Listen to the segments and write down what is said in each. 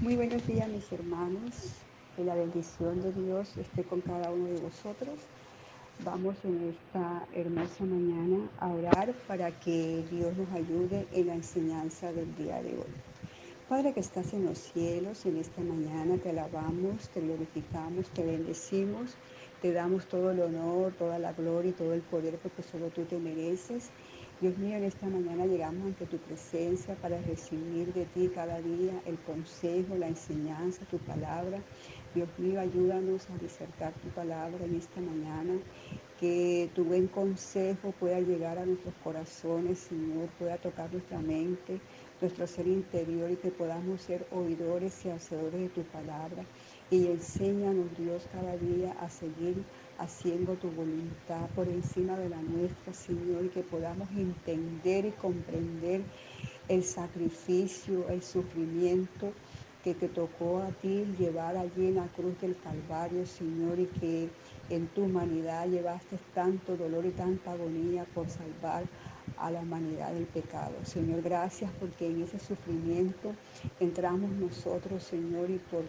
Muy buenos días mis hermanos, que la bendición de Dios esté con cada uno de vosotros. Vamos en esta hermosa mañana a orar para que Dios nos ayude en la enseñanza del día de hoy. Padre que estás en los cielos, en esta mañana te alabamos, te glorificamos, te bendecimos, te damos todo el honor, toda la gloria y todo el poder porque solo tú te mereces. Dios mío, en esta mañana llegamos ante tu presencia para recibir de ti cada día el consejo, la enseñanza, tu palabra. Dios mío, ayúdanos a disertar tu palabra en esta mañana, que tu buen consejo pueda llegar a nuestros corazones, Señor, pueda tocar nuestra mente, nuestro ser interior y que podamos ser oidores y hacedores de tu palabra. Y enséñanos, Dios, cada día a seguir haciendo tu voluntad por encima de la nuestra, Señor, y que podamos entender y comprender el sacrificio, el sufrimiento que te tocó a ti llevar allí en la cruz del Calvario, Señor, y que en tu humanidad llevaste tanto dolor y tanta agonía por salvar a la humanidad del pecado. Señor, gracias porque en ese sufrimiento entramos nosotros, Señor, y por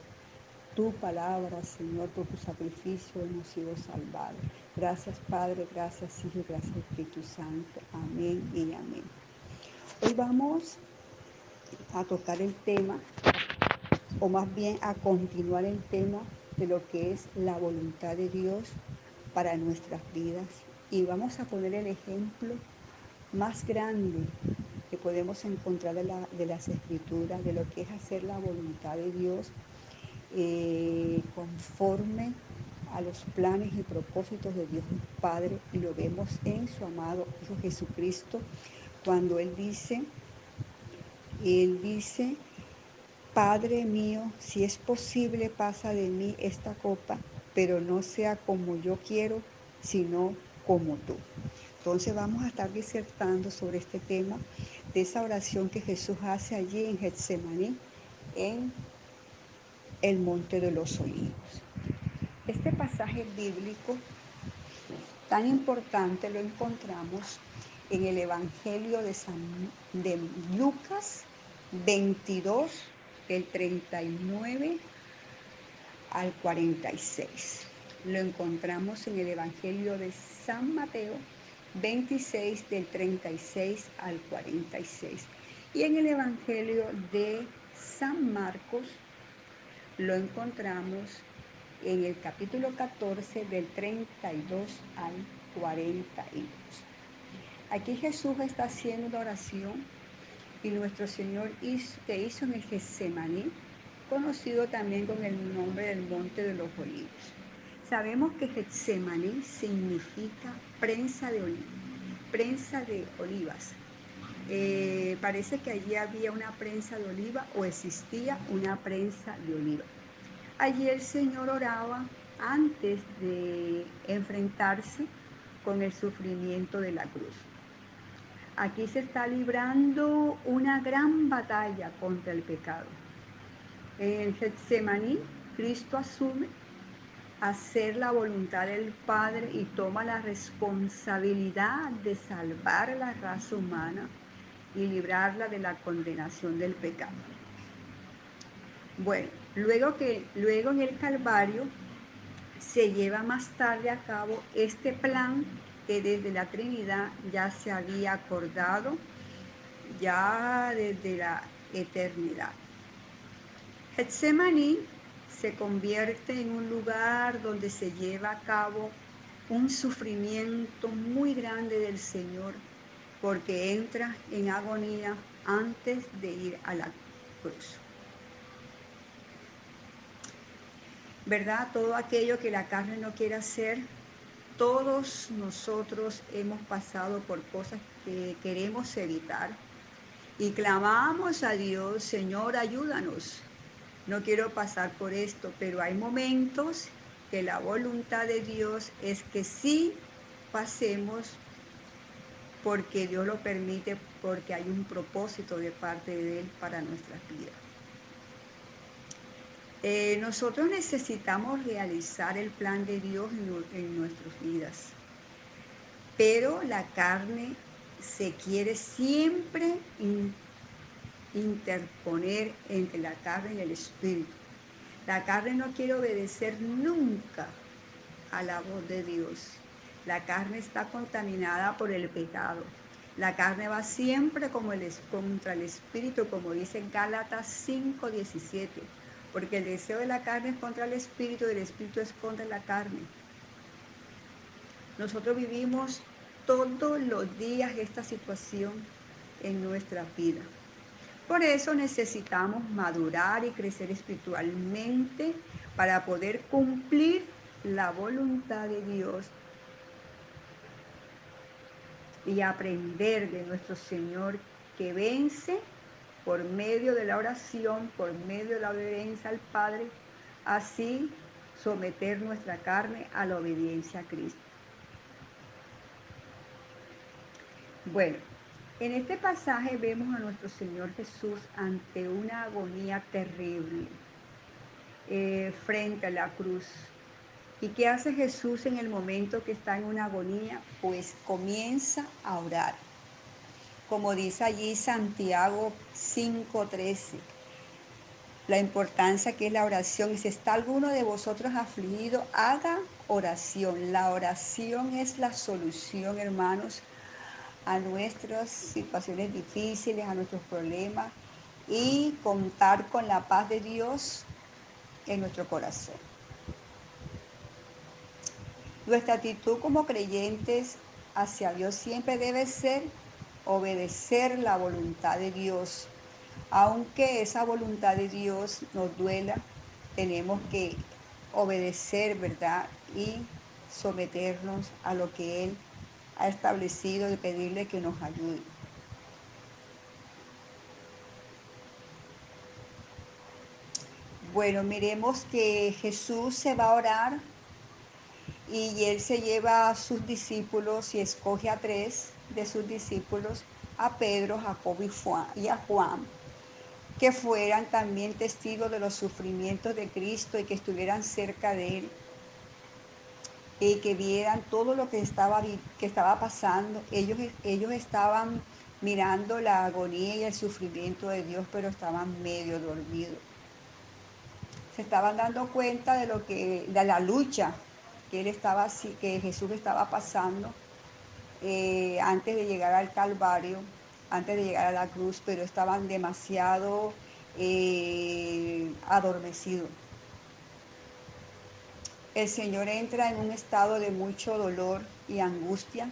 tu palabra, Señor, por tu sacrificio hemos sido salvados. Gracias, Padre, gracias, Hijo, gracias, Espíritu Santo. Amén y amén. Hoy vamos a tocar el tema, o más bien a continuar el tema de lo que es la voluntad de Dios para nuestras vidas. Y vamos a poner el ejemplo más grande que podemos encontrar de, de las escrituras, de lo que es hacer la voluntad de Dios eh, conforme a los planes y propósitos de Dios Padre y lo vemos en su amado Hijo Jesucristo cuando Él dice, Él dice, Padre mío, si es posible pasa de mí esta copa, pero no sea como yo quiero, sino como tú. Entonces vamos a estar disertando sobre este tema de esa oración que Jesús hace allí en Getsemaní, en el Monte de los Olivos. Este pasaje bíblico tan importante lo encontramos en el Evangelio de, San, de Lucas 22, del 39 al 46. Lo encontramos en el Evangelio de San Mateo 26, del 36 al 46. Y en el Evangelio de San Marcos lo encontramos en el capítulo 14 del 32 al 42. Aquí Jesús está haciendo una oración y nuestro Señor hizo, que hizo en el Getsemaní, conocido también con el nombre del Monte de los Olivos. Sabemos que Getsemaní significa prensa de, olivos, prensa de olivas. Eh, parece que allí había una prensa de oliva o existía una prensa de oliva. Allí el Señor oraba antes de enfrentarse con el sufrimiento de la cruz. Aquí se está librando una gran batalla contra el pecado. En el Getsemaní, Cristo asume hacer la voluntad del Padre y toma la responsabilidad de salvar la raza humana y librarla de la condenación del pecado. Bueno, luego, que, luego en el Calvario se lleva más tarde a cabo este plan que desde la Trinidad ya se había acordado, ya desde la eternidad. Getsemaní se convierte en un lugar donde se lleva a cabo un sufrimiento muy grande del Señor, porque entra en agonía antes de ir a la cruz. ¿Verdad? Todo aquello que la carne no quiere hacer, todos nosotros hemos pasado por cosas que queremos evitar y clamamos a Dios, Señor, ayúdanos. No quiero pasar por esto, pero hay momentos que la voluntad de Dios es que sí pasemos porque Dios lo permite, porque hay un propósito de parte de Él para nuestras vidas. Eh, nosotros necesitamos realizar el plan de Dios en, en nuestras vidas, pero la carne se quiere siempre interponer entre la carne y el espíritu. La carne no quiere obedecer nunca a la voz de Dios. La carne está contaminada por el pecado. La carne va siempre como el, contra el espíritu, como dice Gálatas 5:17, porque el deseo de la carne es contra el espíritu y el espíritu es contra la carne. Nosotros vivimos todos los días esta situación en nuestra vida. Por eso necesitamos madurar y crecer espiritualmente para poder cumplir la voluntad de Dios y aprender de nuestro Señor que vence por medio de la oración, por medio de la obediencia al Padre, así someter nuestra carne a la obediencia a Cristo. Bueno, en este pasaje vemos a nuestro Señor Jesús ante una agonía terrible eh, frente a la cruz. ¿Y qué hace Jesús en el momento que está en una agonía? Pues comienza a orar. Como dice allí Santiago 5:13, la importancia que es la oración. Si está alguno de vosotros afligido, haga oración. La oración es la solución, hermanos, a nuestras situaciones difíciles, a nuestros problemas y contar con la paz de Dios en nuestro corazón. Nuestra actitud como creyentes hacia Dios siempre debe ser obedecer la voluntad de Dios. Aunque esa voluntad de Dios nos duela, tenemos que obedecer, ¿verdad? Y someternos a lo que Él ha establecido y pedirle que nos ayude. Bueno, miremos que Jesús se va a orar y él se lleva a sus discípulos y escoge a tres de sus discípulos, a Pedro, Jacob y a Juan, que fueran también testigos de los sufrimientos de Cristo y que estuvieran cerca de él y que vieran todo lo que estaba, que estaba pasando. Ellos, ellos estaban mirando la agonía y el sufrimiento de Dios, pero estaban medio dormidos. Se estaban dando cuenta de lo que, de la lucha que él estaba, que Jesús estaba pasando eh, antes de llegar al Calvario, antes de llegar a la cruz, pero estaban demasiado eh, adormecidos el Señor entra en un estado de mucho dolor y angustia.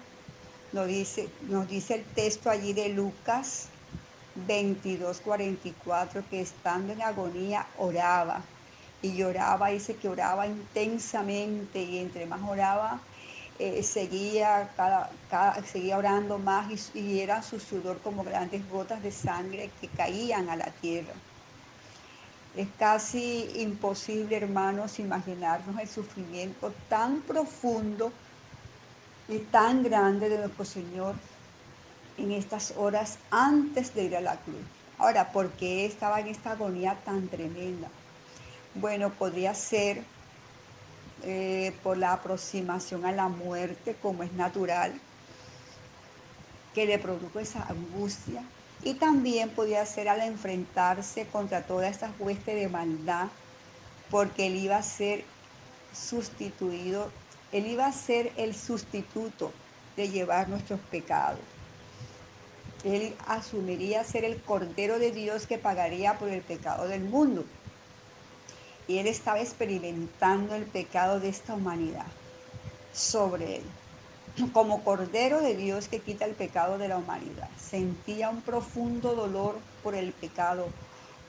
Nos dice, nos dice el texto allí de Lucas 22, 44, que estando en agonía oraba y lloraba, dice que oraba intensamente y entre más oraba, eh, seguía, cada, seguía orando más y, y era su sudor como grandes gotas de sangre que caían a la tierra. Es casi imposible, hermanos, imaginarnos el sufrimiento tan profundo y tan grande de nuestro Señor en estas horas antes de ir a la cruz. Ahora, ¿por qué estaba en esta agonía tan tremenda? Bueno, podría ser eh, por la aproximación a la muerte, como es natural, que le produjo esa angustia, y también podía ser al enfrentarse contra toda esta hueste de maldad, porque él iba a ser sustituido, él iba a ser el sustituto de llevar nuestros pecados. Él asumiría ser el Cordero de Dios que pagaría por el pecado del mundo. Y él estaba experimentando el pecado de esta humanidad sobre él como Cordero de Dios que quita el pecado de la humanidad. Sentía un profundo dolor por el pecado,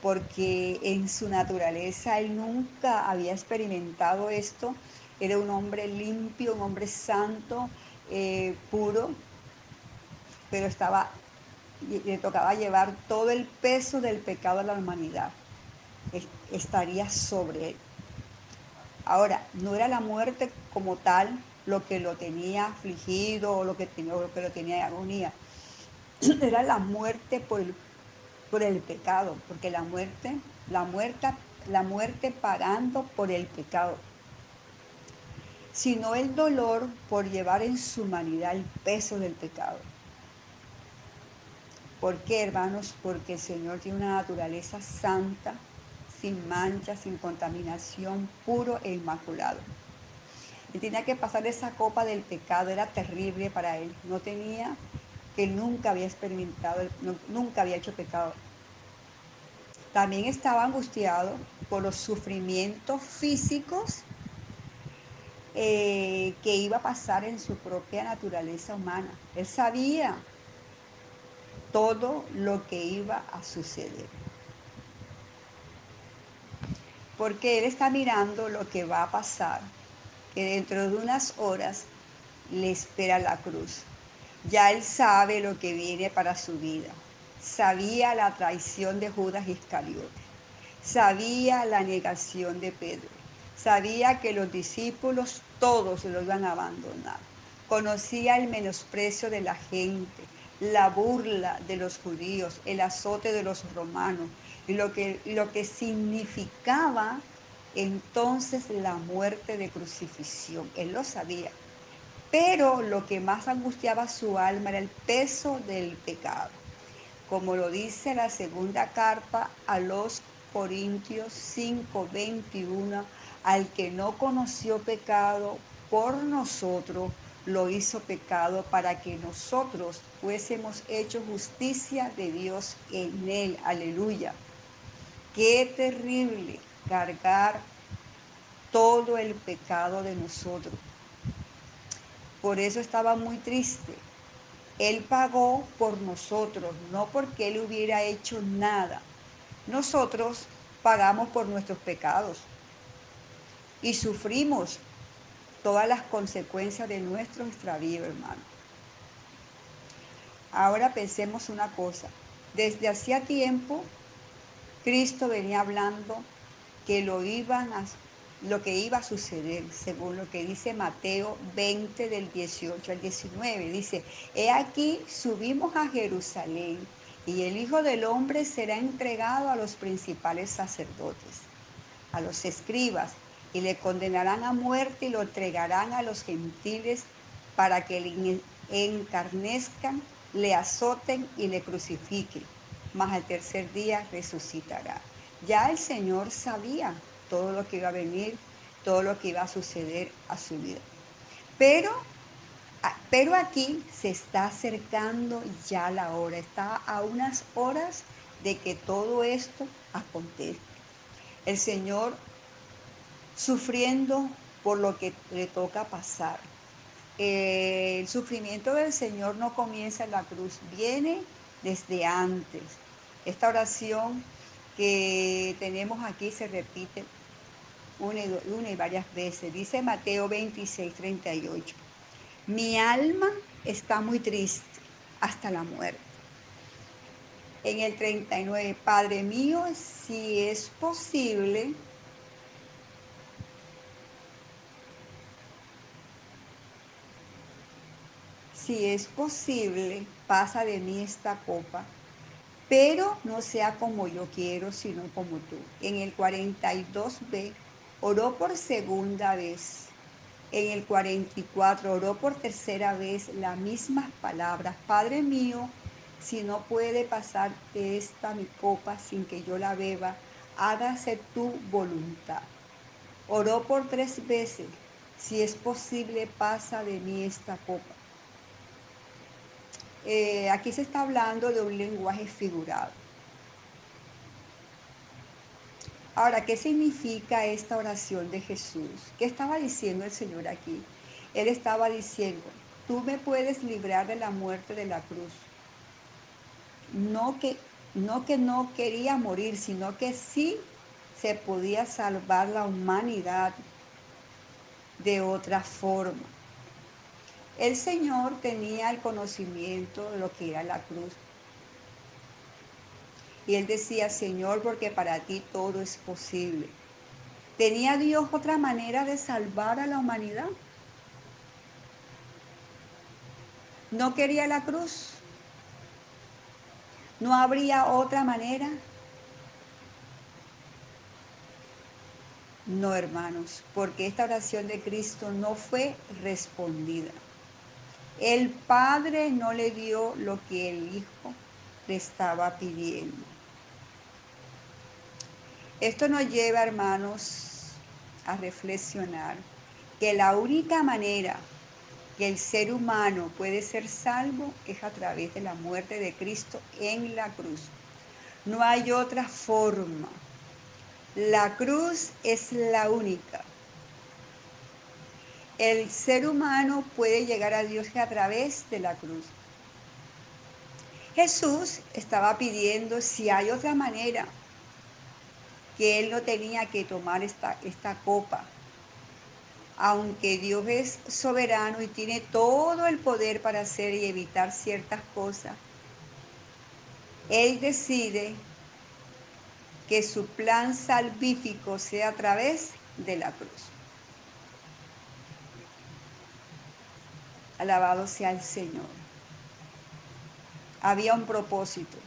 porque en su naturaleza él nunca había experimentado esto. Era un hombre limpio, un hombre santo, eh, puro, pero estaba, le tocaba llevar todo el peso del pecado de la humanidad. Estaría sobre él. Ahora, no era la muerte como tal, lo que lo tenía afligido o lo que, tenía, lo, que lo tenía en agonía. Era la muerte por el, por el pecado, porque la muerte, la muerte, la muerte pagando por el pecado, sino el dolor por llevar en su humanidad el peso del pecado. ¿Por qué, hermanos? Porque el Señor tiene una naturaleza santa, sin mancha, sin contaminación, puro e inmaculado. Y tenía que pasar esa copa del pecado, era terrible para él. No tenía, que nunca había experimentado, nunca había hecho pecado. También estaba angustiado por los sufrimientos físicos eh, que iba a pasar en su propia naturaleza humana. Él sabía todo lo que iba a suceder. Porque él está mirando lo que va a pasar, que dentro de unas horas le espera la cruz. Ya él sabe lo que viene para su vida. Sabía la traición de Judas Iscariote. Sabía la negación de Pedro. Sabía que los discípulos todos lo iban a abandonar. Conocía el menosprecio de la gente, la burla de los judíos, el azote de los romanos, lo que, lo que significaba entonces la muerte de crucifixión. Él lo sabía. Pero lo que más angustiaba su alma era el peso del pecado. Como lo dice la segunda carta a los Corintios 5, 21, al que no conoció pecado por nosotros, lo hizo pecado para que nosotros fuésemos hecho justicia de Dios en él. Aleluya. Qué terrible cargar todo el pecado de nosotros. Por eso estaba muy triste. Él pagó por nosotros, no porque Él hubiera hecho nada. Nosotros pagamos por nuestros pecados y sufrimos todas las consecuencias de nuestro extravío, hermano. Ahora pensemos una cosa. Desde hacía tiempo, Cristo venía hablando que lo iban a lo que iba a suceder, según lo que dice Mateo 20 del 18 al 19. Dice, he aquí subimos a Jerusalén y el Hijo del Hombre será entregado a los principales sacerdotes, a los escribas, y le condenarán a muerte y lo entregarán a los gentiles para que le encarnezcan, le azoten y le crucifiquen, mas al tercer día resucitará. Ya el Señor sabía todo lo que iba a venir, todo lo que iba a suceder a su vida. Pero, pero aquí se está acercando ya la hora, está a unas horas de que todo esto acontezca. El Señor sufriendo por lo que le toca pasar. el sufrimiento del Señor no comienza en la cruz, viene desde antes. Esta oración que tenemos aquí se repite una y, varias veces. Dice Mateo 26, 38. Mi alma está muy triste hasta la muerte. En el 39, Padre mío, si es posible, si es posible, pasa de mí esta copa pero no sea como yo quiero, sino como tú. En el 42b oró por segunda vez. En el 44 oró por tercera vez las mismas palabras. Padre mío, si no puede pasar de esta mi copa sin que yo la beba, hágase tu voluntad. Oró por tres veces. Si es posible, pasa de mí esta copa. Eh, aquí se está hablando de un lenguaje figurado. Ahora, ¿qué significa esta oración de Jesús? ¿Qué estaba diciendo el Señor aquí? Él estaba diciendo, tú me puedes librar de la muerte de la cruz. No que no, que no quería morir, sino que sí se podía salvar la humanidad de otra forma. El Señor tenía el conocimiento de lo que era la cruz. Y él decía, Señor, porque para ti todo es posible. ¿Tenía Dios otra manera de salvar a la humanidad? ¿No quería la cruz? ¿No habría otra manera? No, hermanos, porque esta oración de Cristo no fue respondida. El Padre no le dio lo que el Hijo le estaba pidiendo. Esto nos lleva, hermanos, a reflexionar que la única manera que el ser humano puede ser salvo es a través de la muerte de Cristo en la cruz. No hay otra forma. La cruz es la única. El ser humano puede llegar a Dios a través de la cruz. Jesús estaba pidiendo si hay otra manera que él no tenía que tomar esta, esta copa. Aunque Dios es soberano y tiene todo el poder para hacer y evitar ciertas cosas, Él decide que su plan salvífico sea a través de la cruz. Alabado sea el Señor. Había un propósito.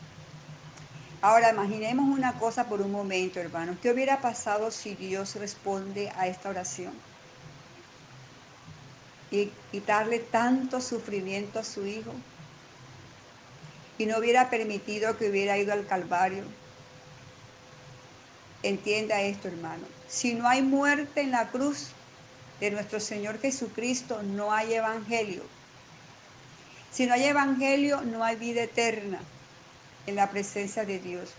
Ahora imaginemos una cosa por un momento, hermanos. ¿Qué hubiera pasado si Dios responde a esta oración? Y quitarle tanto sufrimiento a su hijo. Y no hubiera permitido que hubiera ido al Calvario. Entienda esto, hermano. Si no hay muerte en la cruz de nuestro Señor Jesucristo, no hay evangelio. Si no hay evangelio, no hay vida eterna en la presencia de Dios.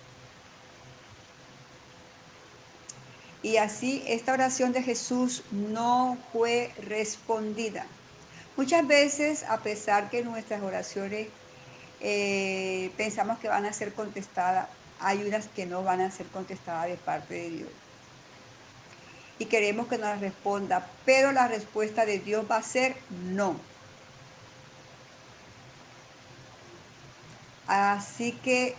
Y así esta oración de Jesús no fue respondida. Muchas veces, a pesar que nuestras oraciones eh, pensamos que van a ser contestadas, hay unas que no van a ser contestadas de parte de Dios. Y queremos que nos responda, pero la respuesta de Dios va a ser no. Así que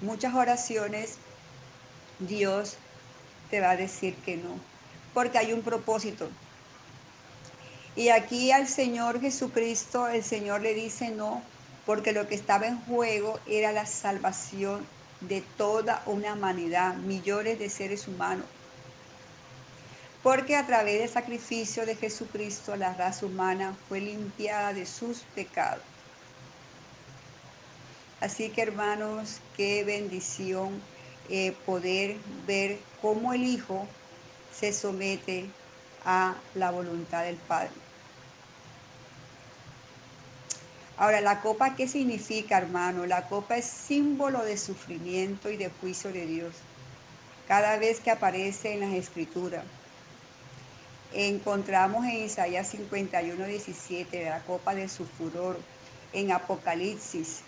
muchas oraciones Dios te va a decir que no, porque hay un propósito. Y aquí al Señor Jesucristo, el Señor le dice no, porque lo que estaba en juego era la salvación de toda una humanidad, millones de seres humanos. Porque a través del sacrificio de Jesucristo la raza humana fue limpiada de sus pecados. Así que hermanos, qué bendición eh, poder ver cómo el Hijo se somete a la voluntad del Padre. Ahora, la copa, ¿qué significa, hermano? La copa es símbolo de sufrimiento y de juicio de Dios. Cada vez que aparece en las Escrituras, encontramos en Isaías 51, 17 la copa de su furor, en Apocalipsis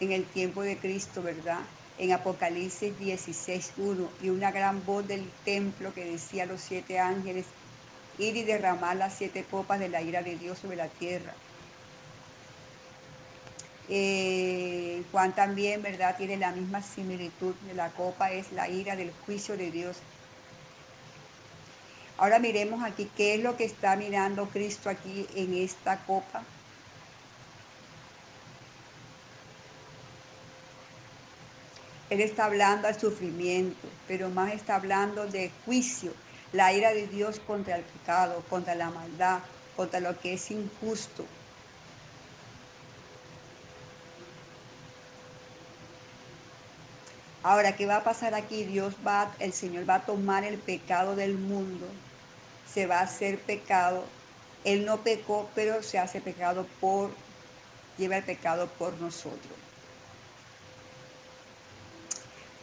en el tiempo de Cristo, ¿verdad? En Apocalipsis 16.1 y una gran voz del templo que decía los siete ángeles, ir y derramar las siete copas de la ira de Dios sobre la tierra. Eh, Juan también, ¿verdad? Tiene la misma similitud. La copa es la ira del juicio de Dios. Ahora miremos aquí qué es lo que está mirando Cristo aquí en esta copa. Él está hablando al sufrimiento, pero más está hablando de juicio, la ira de Dios contra el pecado, contra la maldad, contra lo que es injusto. Ahora, ¿qué va a pasar aquí? Dios va, el Señor va a tomar el pecado del mundo, se va a hacer pecado. Él no pecó, pero se hace pecado por, lleva el pecado por nosotros.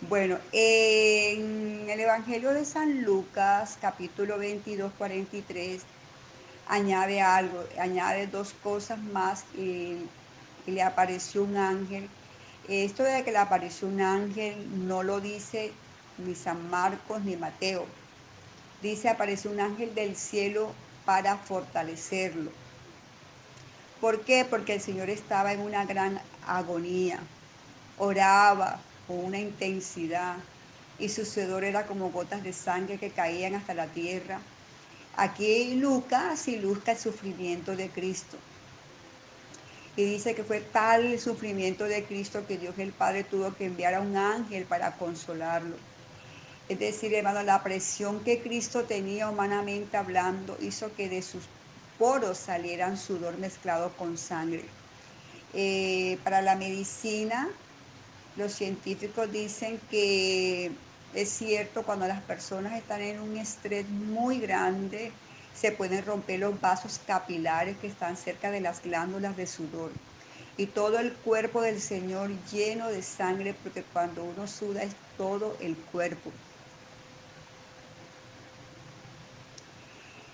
Bueno, en el Evangelio de San Lucas, capítulo 22, 43, añade algo, añade dos cosas más y, le apareció un ángel. Esto de que le apareció un ángel no lo dice ni San Marcos ni Mateo. Dice apareció un ángel del cielo para fortalecerlo. ¿Por qué? Porque el Señor estaba en una gran agonía. Oraba, con una intensidad y su sudor era como gotas de sangre que caían hasta la tierra. Aquí Lucas ilustra el sufrimiento de Cristo. Y dice que fue tal el sufrimiento de Cristo que Dios el Padre tuvo que enviar a un ángel para consolarlo. Es decir, hermano, la presión que Cristo tenía humanamente hablando hizo que de sus poros salieran sudor mezclado con sangre. Eh, para la medicina, Los científicos dicen que es cierto cuando las personas están en un estrés muy grande, se pueden romper los vasos capilares que están cerca de las glándulas de sudor. Y todo el cuerpo del Señor lleno de sangre, porque cuando uno suda es todo el cuerpo.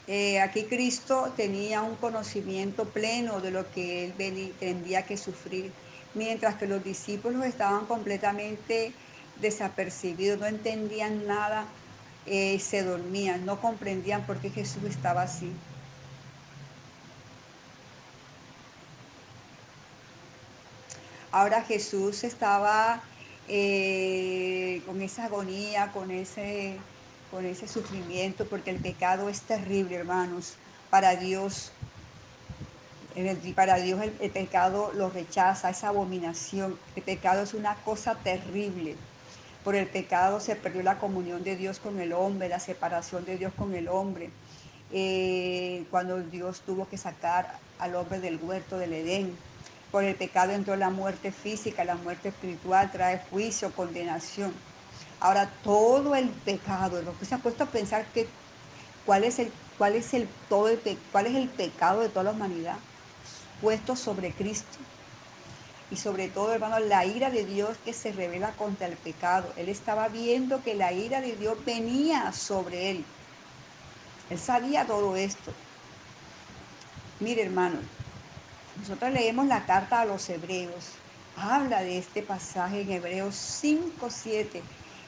Eh, aquí Cristo tenía un conocimiento pleno de lo que él tendría que sufrir, mientras que los discípulos estaban completamente desapercibidos, no entendían nada, eh, se dormían, no comprendían por qué Jesús estaba así. Ahora Jesús estaba eh, con esa agonía, con ese con ese sufrimiento, porque el pecado es terrible, hermanos. Para Dios, para Dios el, el, pecado lo rechaza, esa abominación. El pecado es una cosa terrible. Por el pecado se perdió la comunión de Dios con el hombre, la separación de Dios con el hombre. Eh, cuando Dios tuvo que sacar al hombre del huerto del Edén. Por el pecado entró la muerte física, la muerte espiritual, trae juicio, condenación. Ahora, todo el pecado, lo que se ha puesto a pensar que cuál es el, cuál es el, todo el, cuál es el pecado de toda la humanidad puesto sobre Cristo. Y sobre todo, hermano, la ira de Dios que se revela contra el pecado. Él estaba viendo que la ira de Dios venía sobre él. Él sabía todo esto. Mire, hermano, nosotros leemos la carta a los hebreos. Habla de este pasaje en Hebreos 5, 7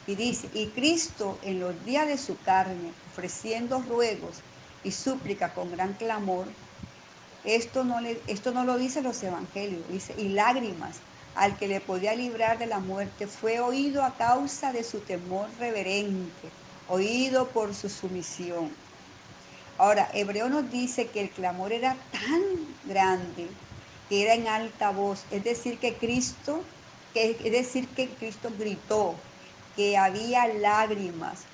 y dice, y Cristo en los días de su carne, ofreciendo ruegos y súplica con gran clamor, esto no, le, esto no lo dicen los evangelios, dice, y lágrimas al que le podía librar de la muerte, fue oído a causa de su temor reverente, oído por su sumisión. Ahora, Hebreo nos dice que el clamor era tan grande que era en alta voz, es decir, que Cristo, que, es decir, que Cristo gritó, que había lágrimas.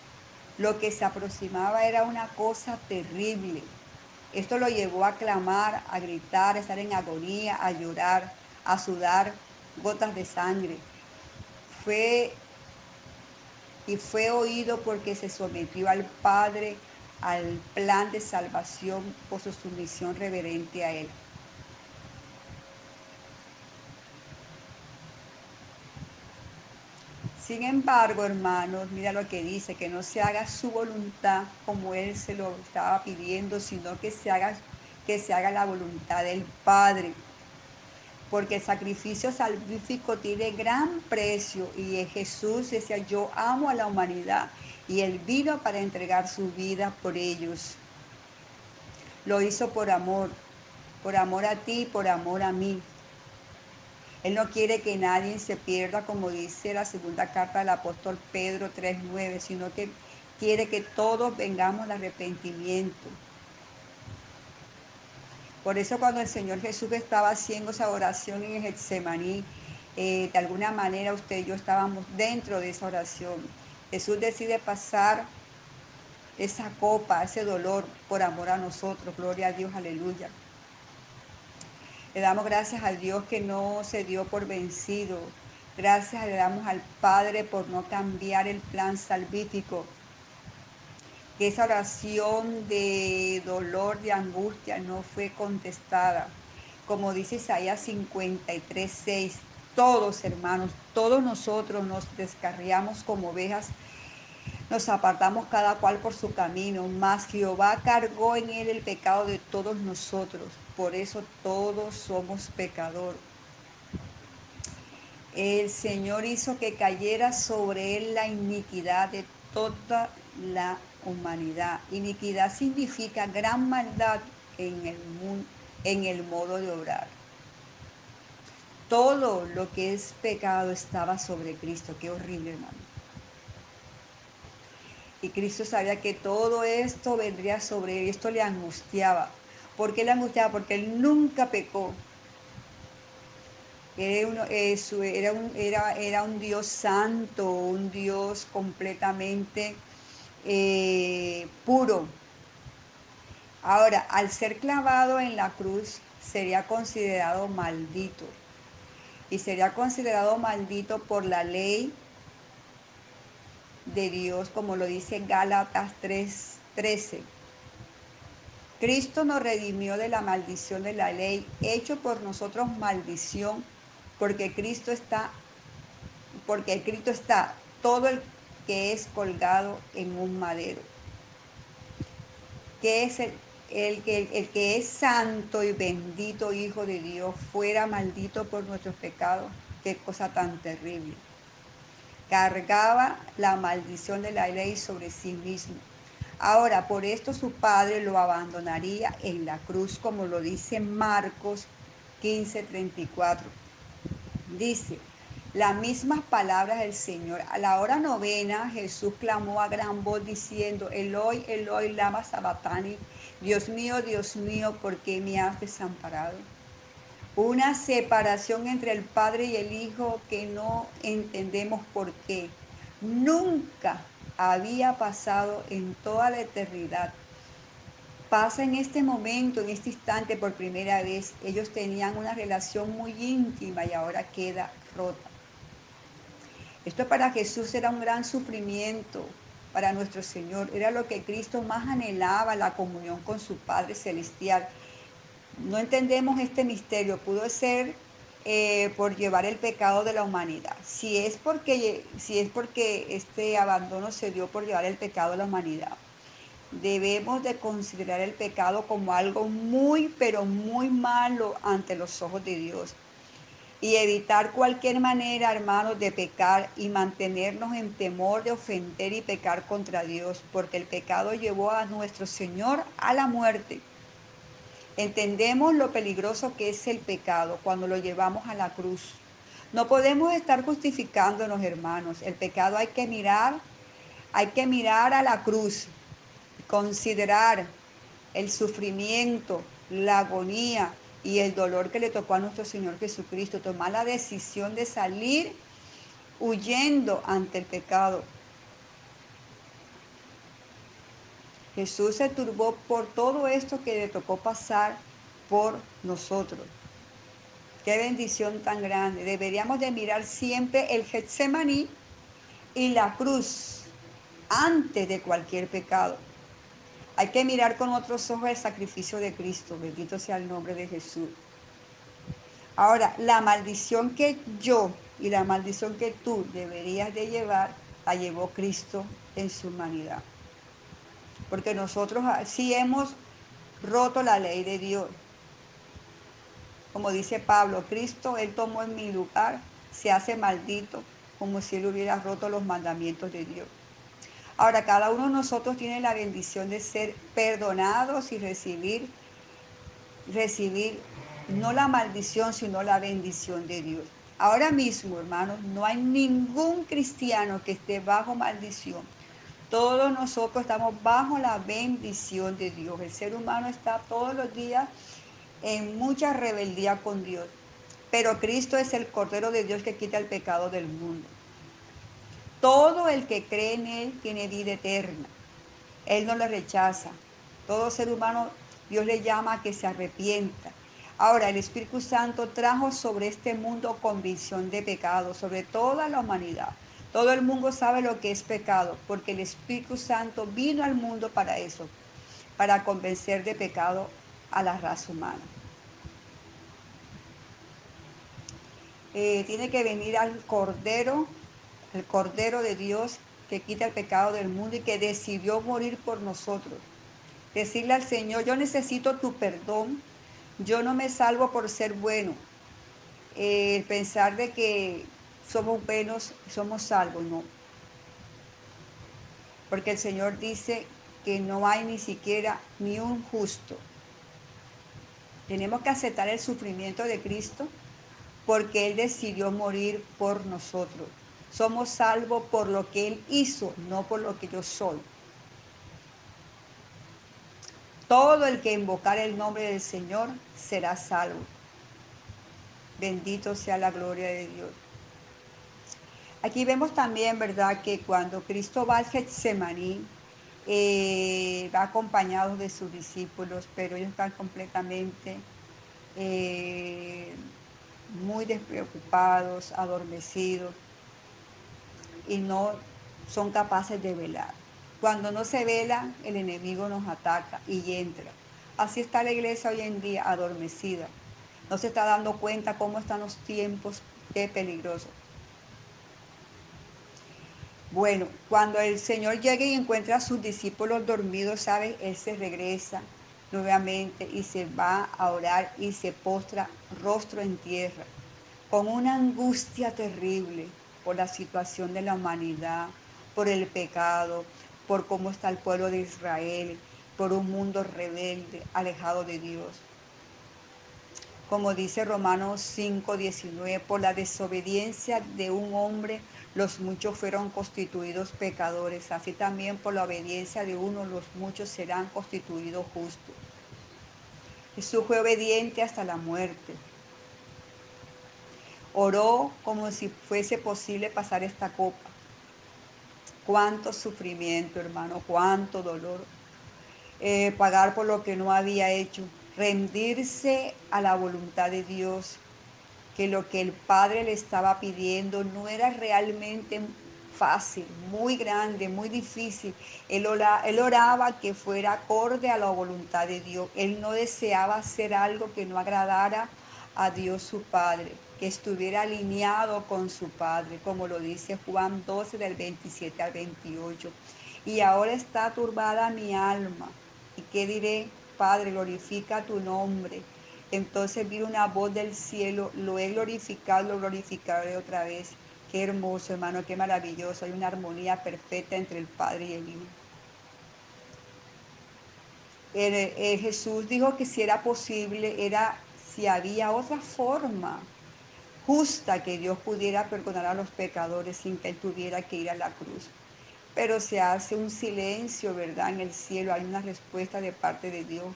Lo que se aproximaba era una cosa terrible. Esto lo llevó a clamar, a gritar, a estar en agonía, a llorar, a sudar gotas de sangre. Fue y fue oído porque se sometió al Padre, al plan de salvación por su sumisión reverente a Él. Sin embargo, hermanos, mira lo que dice, que no se haga su voluntad como Él se lo estaba pidiendo, sino que se haga, que se haga la voluntad del Padre. Porque el sacrificio salvífico tiene gran precio y Jesús decía, yo amo a la humanidad y Él vino para entregar su vida por ellos. Lo hizo por amor, por amor a ti, por amor a mí. Él no quiere que nadie se pierda, como dice la segunda carta del apóstol Pedro 3.9, sino que quiere que todos vengamos al arrepentimiento. Por eso cuando el Señor Jesús estaba haciendo esa oración en Getsemaní, eh, de alguna manera usted y yo estábamos dentro de esa oración. Jesús decide pasar esa copa, ese dolor por amor a nosotros. Gloria a Dios, aleluya. Le damos gracias a Dios que no se dio por vencido. Gracias le damos al Padre por no cambiar el plan salvífico. Que esa oración de dolor, de angustia no fue contestada. Como dice Isaías 53, 6, todos hermanos, todos nosotros nos descarriamos como ovejas nos apartamos cada cual por su camino, mas Jehová cargó en él el pecado de todos nosotros. Por eso todos somos pecadores. El Señor hizo que cayera sobre él la iniquidad de toda la humanidad. Iniquidad significa gran maldad en el, mundo, en el modo de obrar. Todo lo que es pecado estaba sobre Cristo. Qué horrible, hermano. Y Cristo sabía que todo esto vendría sobre él. Esto le angustiaba. ¿Por qué le angustiaba? Porque él nunca pecó. Era, uno, era, era un Dios santo, un Dios completamente eh, puro. Ahora, al ser clavado en la cruz, sería considerado maldito. y sería considerado maldito por la ley de Dios, como lo dice Gálatas 3:13. Cristo nos redimió de la maldición de la ley, hecho por nosotros maldición, porque Cristo está, porque Cristo está todo el que es colgado en un madero. Que es el, el, el que es santo y bendito Hijo de Dios fuera maldito por nuestros pecados. Qué cosa tan terrible. Cargaba la maldición de la ley sobre sí mismo Ahora, por esto su padre lo abandonaría en la cruz, como lo dice Marcos 15:34. Dice, las mismas palabras del Señor. A la hora novena, Jesús clamó a gran voz diciendo, Eloi, Eloi, lama sabatani, Dios mío, Dios mío, ¿por qué me has desamparado? Una separación entre el Padre y el Hijo que no entendemos por qué. Nunca había pasado en toda la eternidad. Pasa en este momento, en este instante por primera vez. Ellos tenían una relación muy íntima y ahora queda rota. Esto para Jesús era un gran sufrimiento, para nuestro Señor. Era lo que Cristo más anhelaba, la comunión con su Padre Celestial. No entendemos este misterio. Pudo ser eh, por llevar el pecado de la humanidad. Si es, porque, si es porque este abandono se dio por llevar el pecado de la humanidad, debemos de considerar el pecado como algo muy, pero muy malo ante los ojos de Dios. Y evitar cualquier manera, hermanos, de pecar y mantenernos en temor de ofender y pecar contra Dios, porque el pecado llevó a nuestro Señor a la muerte Entendemos lo peligroso que es el pecado cuando lo llevamos a la cruz. No podemos estar justificándonos, hermanos. El pecado hay que mirar, hay que mirar a la cruz, considerar el sufrimiento, la agonía y el dolor que le tocó a nuestro Señor Jesucristo, tomar la decisión de salir huyendo ante el pecado, Jesús se turbó por todo esto que le tocó pasar por nosotros. Qué bendición tan grande. Deberíamos de mirar siempre el Getsemaní y la cruz antes de cualquier pecado. Hay que mirar con otros ojos el sacrificio de Cristo. Bendito sea el nombre de Jesús. Ahora, la maldición que yo y la maldición que tú deberías de llevar, la llevó Cristo en su humanidad porque nosotros sí hemos roto la ley de Dios. Como dice Pablo, Cristo, Él tomó en mi lugar, se hace maldito, como si Él hubiera roto los mandamientos de Dios. Ahora, cada uno de nosotros tiene la bendición de ser perdonados y recibir, recibir no la maldición, sino la bendición de Dios. Ahora mismo, hermanos, no hay ningún cristiano que esté bajo maldición todos nosotros estamos bajo la bendición de Dios. El ser humano está todos los días en mucha rebeldía con Dios. Pero Cristo es el Cordero de Dios que quita el pecado del mundo. Todo el que cree en Él tiene vida eterna. Él no le rechaza. Todo ser humano Dios le llama a que se arrepienta. Ahora, el Espíritu Santo trajo sobre este mundo convicción de pecado, sobre toda la humanidad. Todo el mundo sabe lo que es pecado, porque el Espíritu Santo vino al mundo para eso, para convencer de pecado a la raza humana. Eh, tiene que venir al Cordero, el Cordero de Dios que quita el pecado del mundo y que decidió morir por nosotros. Decirle al Señor, yo necesito tu perdón, yo no me salvo por ser bueno. Eh, pensar de que somos buenos, somos salvos, no. Porque el Señor dice que no hay ni siquiera ni un justo. Tenemos que aceptar el sufrimiento de Cristo porque Él decidió morir por nosotros. Somos salvos por lo que Él hizo, no por lo que yo soy. Todo el que invocar el nombre del Señor será salvo. Bendito sea la gloria de Dios. Aquí vemos también, ¿verdad?, que cuando Cristo va al Getsemaní, eh, va acompañado de sus discípulos, pero ellos están completamente eh, muy despreocupados, adormecidos y no son capaces de velar. Cuando no se vela, el enemigo nos ataca y entra. Así está la iglesia hoy en día, adormecida. No se está dando cuenta cómo están los tiempos, qué peligroso. Bueno, cuando el Señor llegue y encuentra a sus discípulos dormidos, ¿sabes? Él se regresa nuevamente y se va a orar y se postra rostro en tierra, con una angustia terrible por la situación de la humanidad, por el pecado, por cómo está el pueblo de Israel, por un mundo rebelde, alejado de Dios. Como dice Romanos 5:19, por la desobediencia de un hombre los muchos fueron constituidos pecadores, así también por la obediencia de uno los muchos serán constituidos justos. Jesús fue obediente hasta la muerte. Oró como si fuese posible pasar esta copa. Cuánto sufrimiento, hermano, cuánto dolor. Eh, pagar por lo que no había hecho. Rendirse a la voluntad de Dios que lo que el Padre le estaba pidiendo no era realmente fácil, muy grande, muy difícil. Él, oraba que fuera acorde a la voluntad de Dios. Él no deseaba hacer algo que no agradara a Dios su Padre, que estuviera alineado con su Padre, como lo dice Juan 12 del 27 al 28. Y ahora está turbada mi alma. ¿Y qué diré? Padre, glorifica tu nombre entonces vi una voz del cielo, lo he glorificado, lo glorificaré otra vez. Qué hermoso, hermano, qué maravilloso. Hay una armonía perfecta entre el Padre y el Hijo. Jesús dijo que si era posible, era si había otra forma justa que Dios pudiera perdonar a los pecadores sin que Él tuviera que ir a la cruz. Pero se hace un silencio, ¿verdad? En el cielo hay una respuesta de parte de Dios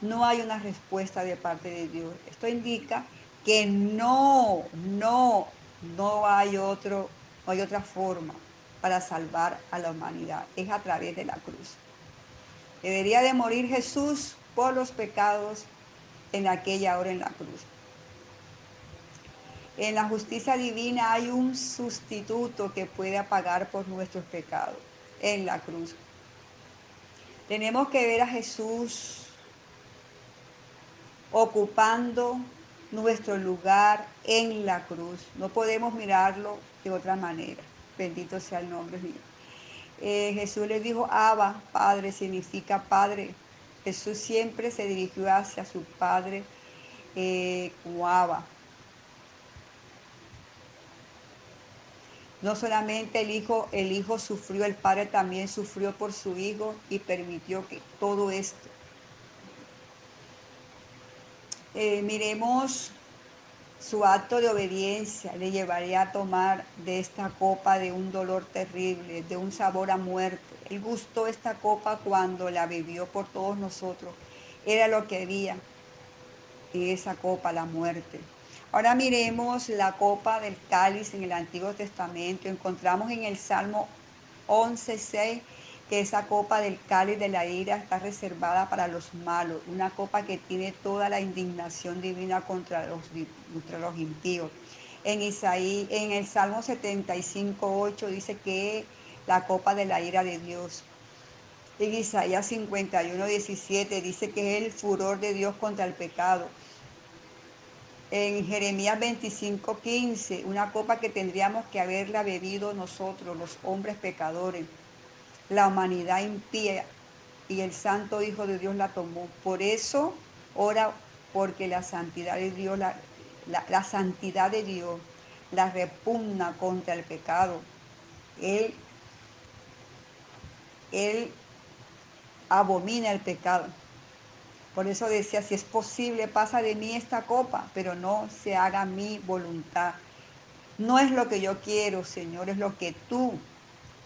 no hay una respuesta de parte de Dios. Esto indica que no, no, no hay otro, no hay otra forma para salvar a la humanidad. Es a través de la cruz. Debería de morir Jesús por los pecados en aquella hora en la cruz. En la justicia divina hay un sustituto que puede pagar por nuestros pecados en la cruz. Tenemos que ver a Jesús ocupando nuestro lugar en la cruz. No podemos mirarlo de otra manera. Bendito sea el nombre Dios. Eh, Jesús le dijo, Abba, Padre, significa Padre. Jesús siempre se dirigió hacia su Padre eh, como Abba. No solamente el hijo, el hijo sufrió, el padre también sufrió por su hijo y permitió que todo esto eh, miremos su acto de obediencia, le llevaría a tomar de esta copa de un dolor terrible, de un sabor a muerte. Él gustó esta copa cuando la bebió por todos nosotros. Era lo que había esa copa, la muerte. Ahora miremos la copa del cáliz en el Antiguo Testamento. Encontramos en el Salmo 11.6 que esa copa del cáliz de la ira está reservada para los malos, una copa que tiene toda la indignación divina contra los, contra los impíos. En, Isaí, en el Salmo 75.8 dice que la copa de la ira de Dios. En Isaías 51.17 dice que es el furor de Dios contra el pecado. En Jeremías 25.15, una copa que tendríamos que haberla bebido nosotros, los hombres pecadores la humanidad impía y el Santo Hijo de Dios la tomó. Por eso ora porque la santidad de Dios, la, la, santidad de Dios la repugna contra el pecado. Él, él abomina el pecado. Por eso decía, si es posible, pasa de mí esta copa, pero no se haga mi voluntad. No es lo que yo quiero, Señor, es lo que tú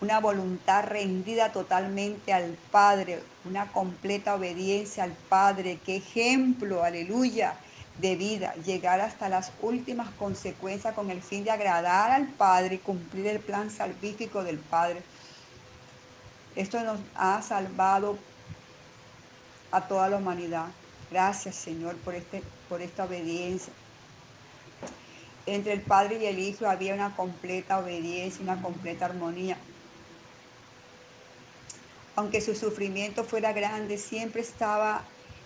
una voluntad rendida totalmente al Padre, una completa obediencia al Padre. Qué ejemplo, aleluya, de vida, llegar hasta las últimas consecuencias con el fin de agradar al Padre y cumplir el plan salvífico del Padre. Esto nos ha salvado a toda la humanidad. Gracias, Señor, por, este, por esta obediencia. entre el Padre y el Hijo había una completa obediencia, una completa armonía. Aunque su sufrimiento fuera grande, siempre estaba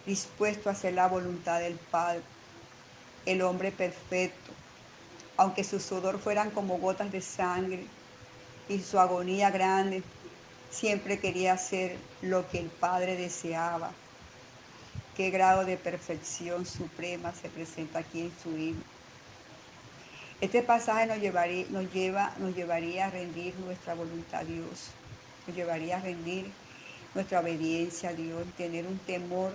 dispuesto a hacer la voluntad del Padre, el hombre perfecto. Aunque su sudor fueran como gotas de sangre y su agonía grande, siempre quería hacer lo que el Padre deseaba. Qué grado de perfección suprema se presenta aquí en su Hijo. Este pasaje nos, llevaría, nos, nos llevaría a rendir nuestra voluntad a Dios, nos llevaría a rendir nuestra obediencia a Dios, tener un temor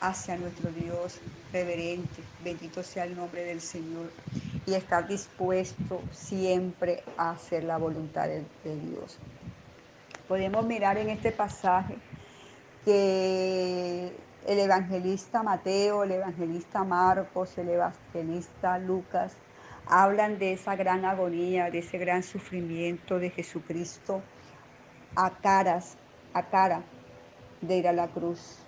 hacia nuestro Dios reverente, bendito sea el nombre del Señor, y estar dispuesto siempre a hacer la voluntad de, de Dios. Podemos mirar en este pasaje que el evangelista Mateo, el evangelista Marcos, el evangelista Lucas, hablan de esa gran agonía, de ese gran sufrimiento de Jesucristo a caras, a cara de ir a la cruz,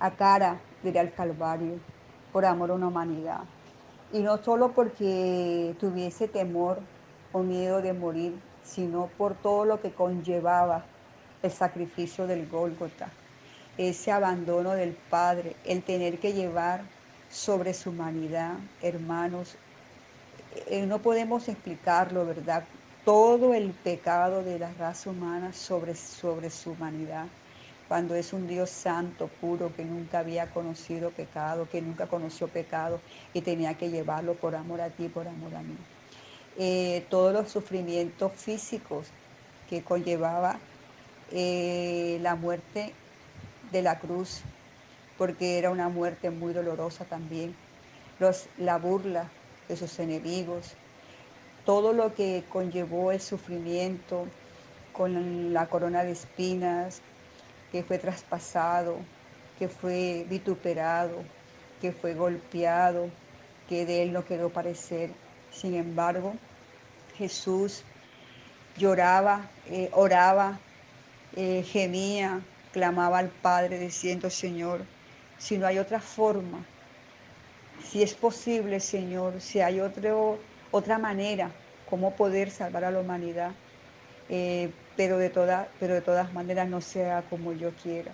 a cara de ir al Calvario, por amor a una humanidad. Y no solo porque tuviese temor o miedo de morir, sino por todo lo que conllevaba el sacrificio del Gólgota, ese abandono del Padre, el tener que llevar sobre su humanidad, hermanos, eh, no podemos explicarlo, ¿verdad? Todo el pecado de la raza humana sobre, sobre su humanidad, cuando es un Dios santo, puro, que nunca había conocido pecado, que nunca conoció pecado y tenía que llevarlo por amor a ti, por amor a mí. Eh, todos los sufrimientos físicos que conllevaba eh, la muerte de la cruz, porque era una muerte muy dolorosa también. Los, la burla de sus enemigos, todo lo que conllevó el sufrimiento con la corona de espinas, que fue traspasado, que fue vituperado, que fue golpeado, que de él no quedó parecer. Sin embargo, Jesús lloraba, eh, oraba, eh, gemía, clamaba al Padre diciendo, Señor, si no hay otra forma, si es posible, Señor, si hay otro, otra manera, cómo poder salvar a la humanidad, eh, pero, de toda, pero de todas maneras no sea como yo quiera.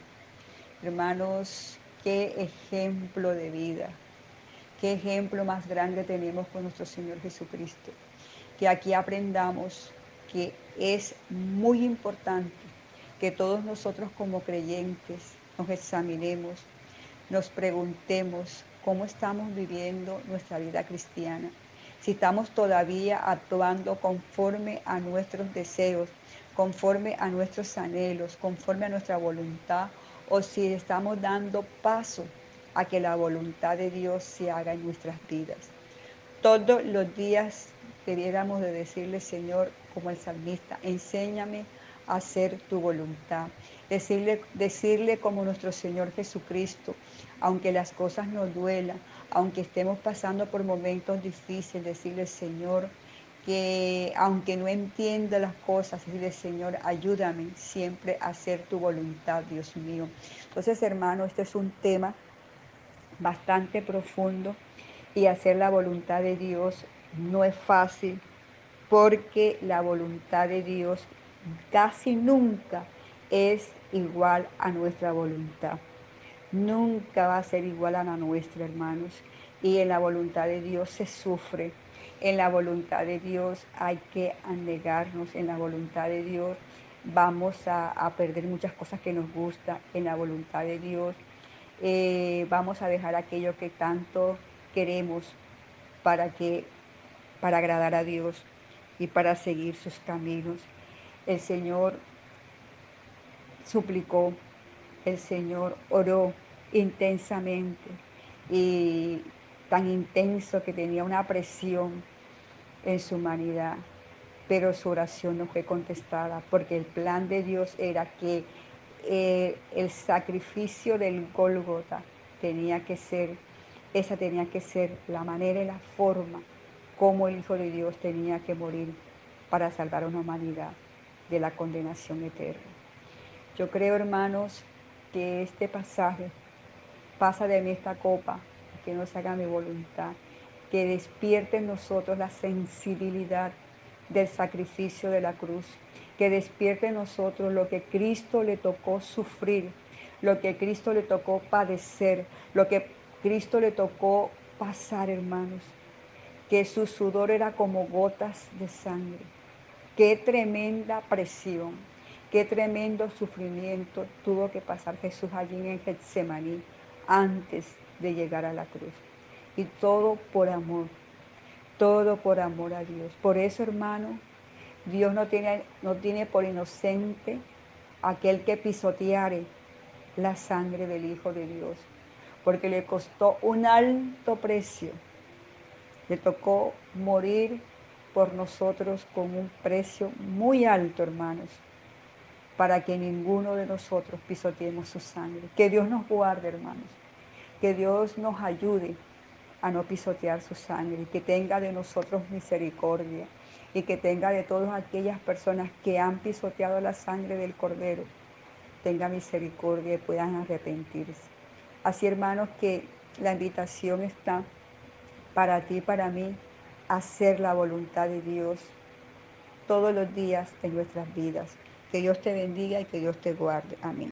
Hermanos, qué ejemplo de vida, qué ejemplo más grande tenemos con nuestro Señor Jesucristo. Que aquí aprendamos que es muy importante que todos nosotros como creyentes nos examinemos, nos preguntemos cómo estamos viviendo nuestra vida cristiana, si estamos todavía actuando conforme a nuestros deseos, conforme a nuestros anhelos, conforme a nuestra voluntad, o si estamos dando paso a que la voluntad de Dios se haga en nuestras vidas. Todos los días debiéramos de decirle, Señor, como el salmista, enséñame a hacer tu voluntad. Decirle, decirle como nuestro Señor Jesucristo, aunque las cosas nos duelan, aunque estemos pasando por momentos difíciles, decirle, Señor, que aunque no entienda las cosas, decirle, Señor, ayúdame siempre a hacer tu voluntad, Dios mío. Entonces, hermano, este es un tema bastante profundo y hacer la voluntad de Dios no es fácil porque la voluntad de Dios casi nunca es igual a nuestra voluntad. Nunca va a ser igual a la nuestra, hermanos. Y en la voluntad de Dios se sufre. En la voluntad de Dios hay que anegarnos. En la voluntad de Dios vamos a, perder muchas cosas que nos gustan. En la voluntad de Dios eh, vamos a dejar aquello que tanto queremos para que para agradar a Dios y para seguir sus caminos. El Señor suplicó, el Señor oró intensamente y tan intenso que tenía una presión en su humanidad, pero su oración no fue contestada porque el plan de Dios era que eh, el sacrificio del Gólgota tenía que ser, esa tenía que ser la manera y la forma como el Hijo de Dios tenía que morir para salvar a una humanidad de la condenación eterna. Yo creo, hermanos, que este pasaje pasa de mí esta copa, que no se haga mi voluntad, que despierte en nosotros la sensibilidad del sacrificio de la cruz, que despierte en nosotros lo que Cristo le tocó sufrir, lo que Cristo le tocó padecer, lo que Cristo le tocó pasar, hermanos, que su sudor era como gotas de sangre. Qué tremenda presión, qué tremendo sufrimiento tuvo que pasar Jesús allí en Getsemaní antes de llegar a la cruz. Y todo por amor, todo por amor a Dios. Por eso, hermano, Dios no tiene, no tiene por inocente aquel que pisoteare la sangre del Hijo de Dios, porque le costó un alto precio. Le tocó morir por nosotros con un precio muy alto, hermanos, para que ninguno de nosotros pisoteemos su sangre. Que Dios nos guarde, hermanos. Que Dios nos ayude a no pisotear su sangre, que tenga de nosotros misericordia y que tenga de todas aquellas personas que han pisoteado la sangre del Cordero, tenga misericordia y puedan arrepentirse. Así, hermanos, que la invitación está para ti y para mí hacer la voluntad de Dios todos los días en nuestras vidas. Que Dios te bendiga y que Dios te guarde. Amén.